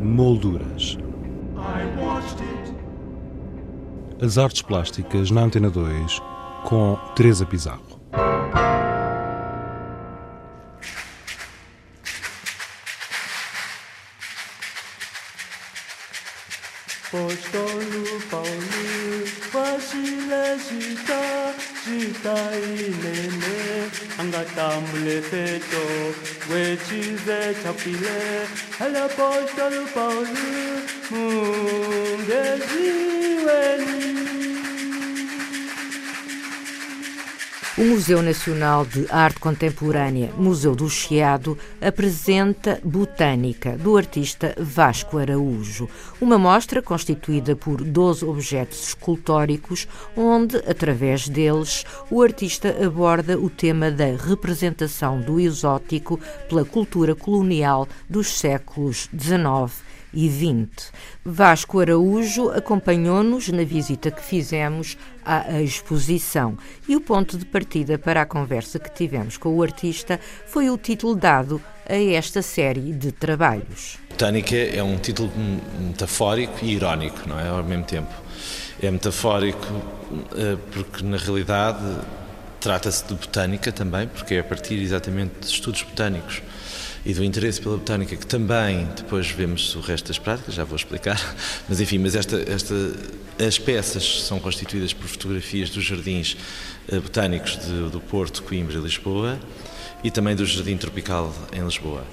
Molduras. As artes plásticas na Antena 2 com Teresa Pizarro. Postolo Paulo, Taimene, angatambule feto, wechize chapile, hala apostolu paulu, mungeziweni. Mm, O Museu Nacional de Arte Contemporânea, Museu do Chiado, apresenta Botânica, do artista Vasco Araújo. Uma mostra constituída por 12 objetos escultóricos, onde, através deles, o artista aborda o tema da representação do exótico pela cultura colonial dos séculos XIX 20. Vasco Araújo acompanhou-nos na visita que fizemos à exposição e o ponto de partida para a conversa que tivemos com o artista foi o título dado a esta série de trabalhos. Botânica é um título metafórico e irónico, não é? Ao mesmo tempo. É metafórico eh, porque, na realidade, trata-se de botânica também, porque é a partir exatamente de estudos botânicos e do interesse pela botânica, que também depois vemos o resto das práticas, já vou explicar, mas enfim, mas esta, esta, as peças são constituídas por fotografias dos jardins eh, botânicos de, do Porto, Coimbra e Lisboa e também do Jardim Tropical em Lisboa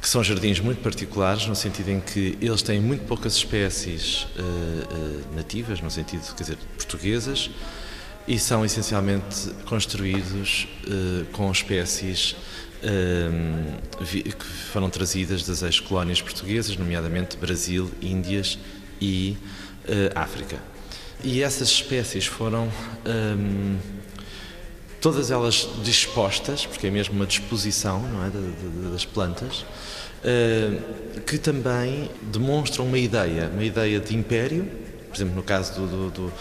que são jardins muito particulares, no sentido em que eles têm muito poucas espécies uh, uh, nativas, no sentido, quer dizer, portuguesas, e são essencialmente construídos uh, com espécies que foram trazidas das ex-colónias portuguesas, nomeadamente Brasil, Índias e uh, África. E essas espécies foram um, todas elas dispostas, porque é mesmo uma disposição não é, das plantas, uh, que também demonstram uma ideia, uma ideia de império, por exemplo, no caso do, do, do,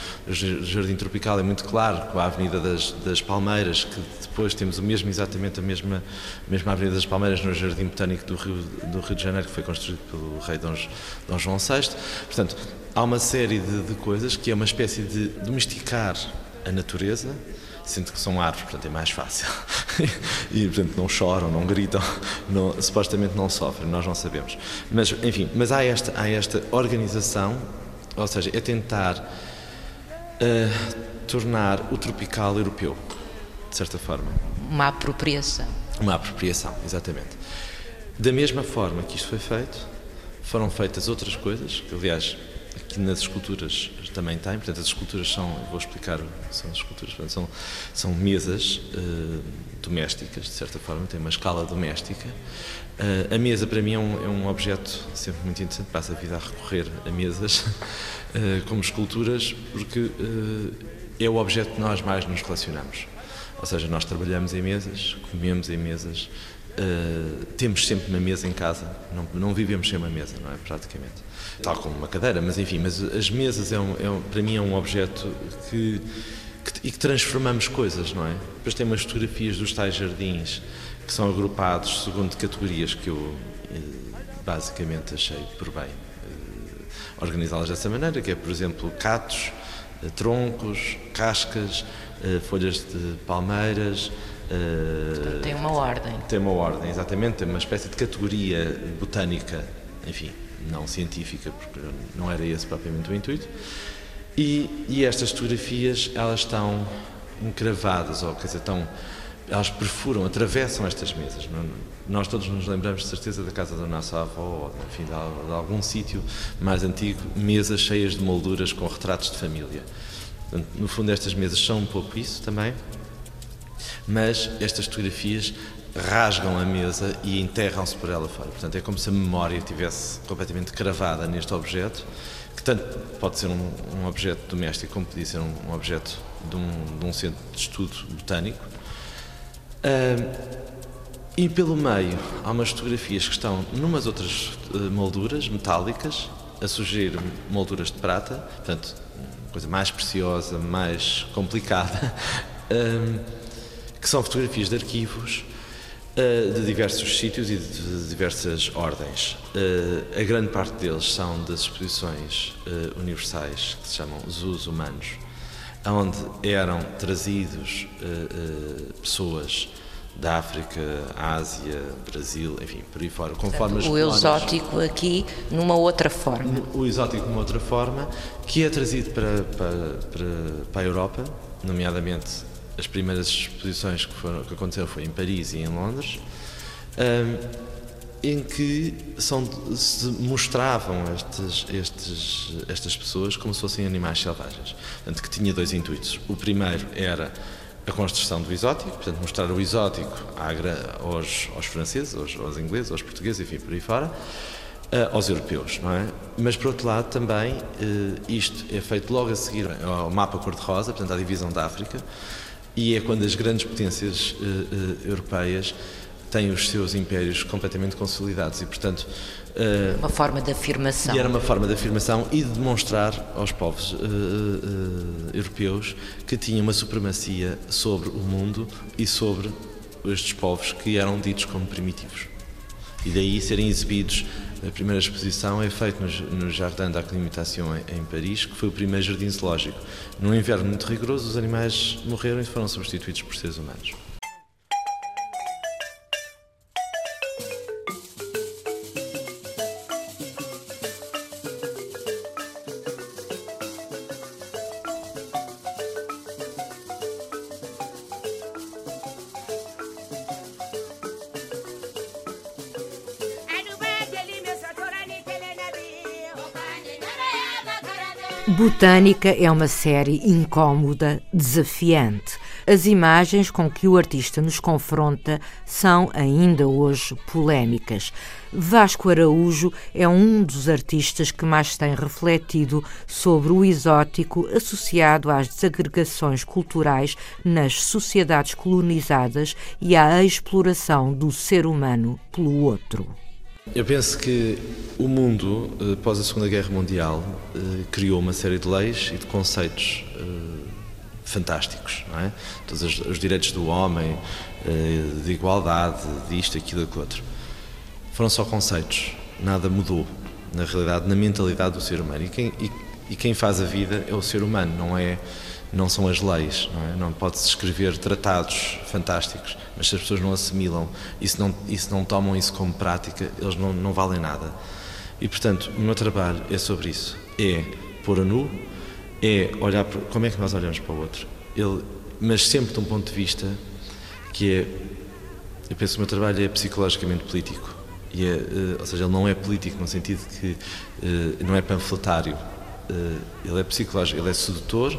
Jardim Tropical é muito claro, com a Avenida das, das, Palmeiras, que depois temos o mesmo, exatamente a mesma, mesma Avenida das Palmeiras no Jardim Botânico do Rio, do Rio de Janeiro, que foi construído pelo rei Dom, Dom João VI. Portanto, há uma série de, de coisas que é uma espécie de domesticar a natureza, sendo que são árvores, portanto é mais fácil. e, portanto, não choram, não gritam, não, supostamente não sofrem, nós não sabemos. Mas, enfim, mas há esta, há esta organização ou seja, é tentar uh, tornar o tropical europeu, de certa forma. Uma apropriação. Uma apropriação, exatamente. Da mesma forma que isto foi feito, foram feitas outras coisas, que aliás aqui nas esculturas também tem, portanto as esculturas são, vou explicar, são as esculturas, são, são mesas uh, domésticas, de certa forma, tem uma escala doméstica. Uh, a mesa para mim é um, é um, objeto sempre muito interessante, passa a vida a recorrer a mesas uh, como esculturas, porque é o objeto que nós mais nos relacionamos. Ou seja, nós trabalhamos em mesas, comemos em mesas, Uh, temos sempre uma mesa em casa, não, não vivemos sem uma mesa, não é? Praticamente. Tal como uma cadeira, mas enfim, mas as mesas é, um, é um, para mim é um objeto que, que, e que transformamos coisas, não é? Depois tem umas fotografias dos tais jardins que são agrupados segundo categorias que eu eh, basicamente achei por bem uh, organizá-las dessa maneira, que é, por exemplo, catos, troncos, cascas, folhas de palmeiras, Tem uma ordem. Tem uma ordem, exatamente, tem uma espécie de categoria botânica, enfim, não científica, porque não era esse propriamente o intuito. E, e estas fotografias, elas estão encravadas, ou quer dizer, estão, elas perfuram, atravessam estas mesas. Nós todos nos lembramos de certeza da casa da nossa avó, ou enfim, de, de algum sítio mais antigo, mesas cheias de molduras com retratos de família. Portanto, no fundo, estas mesas são um pouco isso também, mas estas fotografias rasgam a mesa e enterram-se por ela fora. Portanto, é como se a memória estivesse completamente cravada neste objeto, que tanto pode ser um, um objeto doméstico como podia ser um, um objeto de um, de um, centro de estudo botânico. Uh, e pelo meio há umas fotografias que estão numas outras uh, molduras metálicas, a sugerir molduras de prata, portanto, coisa mais preciosa, mais complicada. Uh, que são fotografias de arquivos Uh, de diversos sítios e de diversas ordens. Uh, a grande parte deles são das exposições uh, universais, que se chamam Zoos Humanos, onde eram trazidos pessoas da África, Ásia, Brasil, enfim, por aí fora, conforme Portanto, O exótico aqui numa outra forma. O exótico numa outra forma, que é trazido para, para, para, para a Europa, nomeadamente as primeiras exposições que, foram, que aconteceram foi em Paris e em Londres, um, em que são, se mostravam estes, estes, estas pessoas como se fossem animais selvagens. Portanto, que tinha dois intuitos. O primeiro era a construção do exótico, portanto, mostrar o exótico aos, aos franceses, aos, aos, ingleses, aos portugueses, enfim, por aí fora, eh, aos europeus, não é? Mas, por outro lado, também eh, isto é feito logo a seguir ao mapa cor-de-rosa, portanto, à divisão da África, e é quando as grandes potências eh, europeias têm os seus impérios completamente consolidados e, portanto. Uh, uma forma de afirmação. E era uma forma de afirmação e de demonstrar aos povos uh, uh, europeus que tinha uma supremacia sobre o mundo e sobre estes povos que eram ditos como primitivos. E daí serem exibidos. A primeira exposição é feita no, no Jardin d'Acclimatation em, em Paris, que foi o primeiro jardim zoológico. Num inverno muito rigoroso, os animais morreram e foram substituídos por seres humanos. Botânica é uma série incômoda, desafiante. As imagens com que o artista nos confronta são ainda hoje polémicas. Vasco Araújo é um dos artistas que mais tem refletido sobre o exótico associado às desagregações culturais nas sociedades colonizadas e à exploração do ser humano pelo outro. Eu penso que o mundo, eh, após a Segunda Guerra Mundial, eh, criou uma série de leis e de conceitos eh, fantásticos, não é? Todos os direitos do homem, de igualdade, disto, aquilo, aquilo outro. Foram só conceitos, nada mudou, na realidade, na mentalidade do ser humano. E quem, e, e quem faz a vida é o ser humano, não é não são as leis, não, é? não pode-se escrever tratados fantásticos, mas se as pessoas não assimilam e se não, e se não tomam isso como prática, eles não, não valem nada. E, portanto, o meu trabalho é sobre isso. É pôr a nu, é olhar como é que nós olhamos para o outro. Ele, mas sempre de um ponto de vista que é, eu penso que o meu trabalho é psicologicamente político. É, eh, ou seja, ele não é político no sentido que eh, não é panfletário. Eh, ele é psicológico, ele é sedutor,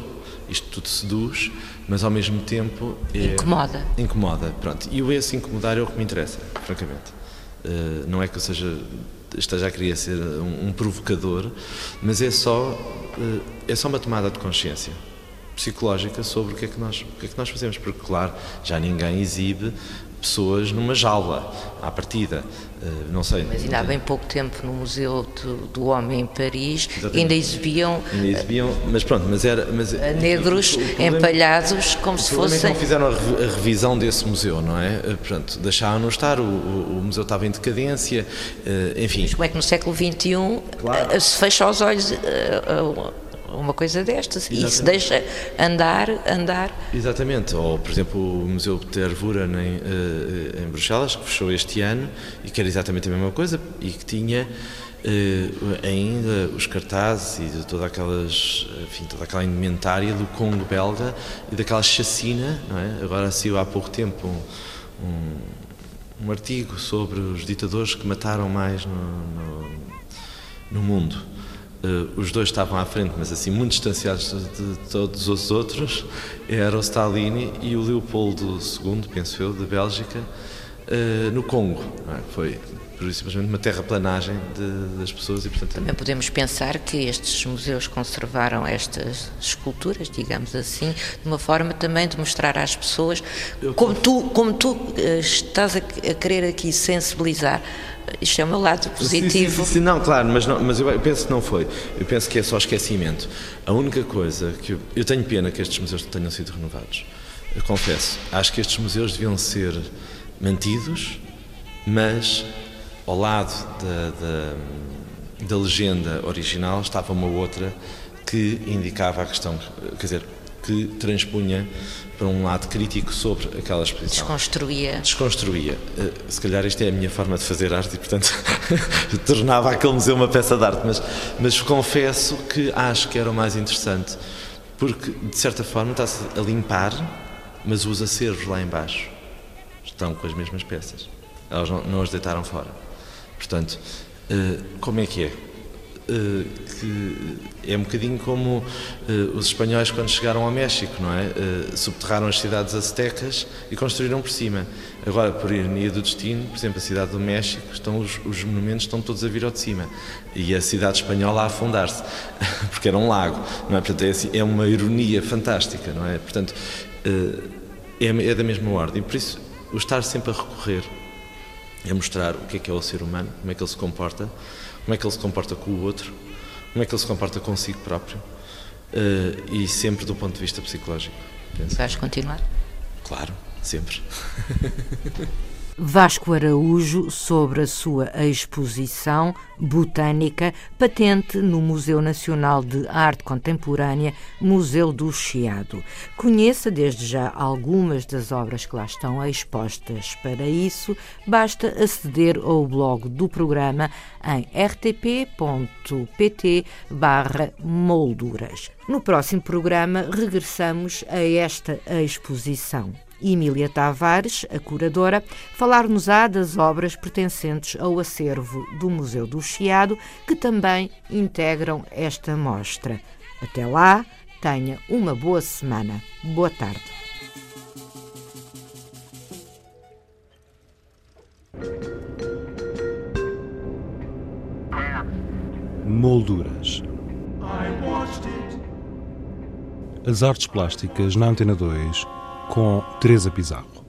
isto tudo seduz, mas ao mesmo tempo é, incomoda. Incomoda, pronto. E o esse incomodar é o que me interessa, francamente. Uh, não é que eu seja esteja a querer ser um, um provocador, mas é só uh, é só uma tomada de consciência psicológica sobre o que é que nós o que é que nós fazemos, porque claro já ninguém exibe pessoas numa jaula, à partida. Uh, não sei. Mas ainda há bem pouco tempo no Museu do, do Homem em Paris Exatamente. ainda exibiam. Ainda exibiam, mas pronto, mas era. Mas, eh, negros o, o problema, empalhados como se fossem. É não fizeram a, revisão desse museu, não é? Eh, pronto, deixaram-no estar, o, o, museu estava em decadência, enfim. Mas como é que no século XXI claro. se fecha os olhos. Uma coisa destas Exatamente. e se deixa andar, andar. Exatamente, ou por exemplo o Museu Ter Vuren em, eh, em Bruxelas, que fechou este ano e que era exatamente a mesma coisa e que tinha Uh, ainda os cartazes e de toda aquelas, enfim, toda aquela indumentária do Congo belga e daquela chacina, não é? Agora saiu há pouco tempo um, um, um, artigo sobre os ditadores que mataram mais no, no, no mundo. Uh, os dois estavam à frente, mas assim muito distanciados de, todos os outros, era o Stalin e o Leopoldo II, penso eu, da Bélgica, uh, no Congo. É? Foi simplesmente uma terraplanagem de, das pessoas e portanto também podemos pensar que estes museus conservaram estas esculturas digamos assim de uma forma também de mostrar às pessoas como tu como tu eh, estás a, a querer aqui sensibilizar isto é o meu lado positivo. Sim, sim, sim, não, claro, mas, não, mas eu penso que não foi. Eu penso que é só esquecimento. A única coisa que eu, eu tenho pena que estes museus tenham sido renovados. Eu confesso, acho que estes museus deviam ser mantidos, mas ao lado da, da, da legenda original estava uma outra que indicava a questão, quer dizer, que transpunha para um lado crítico sobre aquela exposição. Desconstruía. Desconstruía. Eh, se calhar esta é a minha forma de fazer arte e, portanto, tornava aquele museu uma peça de arte, mas, mas confesso que acho que era o mais interessante, porque, de certa forma, está-se a limpar, mas os acervos lá embaixo estão com as mesmas peças. Elas não, não as deitaram fora. Portanto, eh, como é que é? Eh, que é um bocadinho como uh, os espanhóis quando chegaram ao México, não é? Subterraram as cidades aztecas e construíram por cima. Agora, por ironia do destino, por exemplo, a cidade do México, estão os, os monumentos estão todos a vir ao de cima e a cidade espanhola a afundar-se, porque era um lago, não é? Portanto, é, assim, é uma ironia fantástica, não é? Portanto, é, é da mesma ordem. Por isso, o estar sempre a recorrer a mostrar o que é que é o ser humano, como é que ele se comporta, como é que ele se comporta com o outro, como é que ele se comporta consigo próprio uh, e sempre do ponto de vista psicológico. Penso. Vais continuar? Claro, sempre. Vasco Araújo sobre a sua exposição botânica patente no Museu Nacional de Arte Contemporânea, Museu do Chiado. Conheça desde já algumas das obras que lá estão expostas. Para isso, basta aceder ao blog do programa em rtp.pt molduras. No próximo programa regressamos a esta exposição. Emília Tavares, a curadora, falar-nos-á das obras pertencentes ao acervo do Museu do Chiado, que também integram esta mostra. Até lá, tenha uma boa semana. Boa tarde. Molduras. As artes plásticas na Antena 2 com Teresa Pizarro.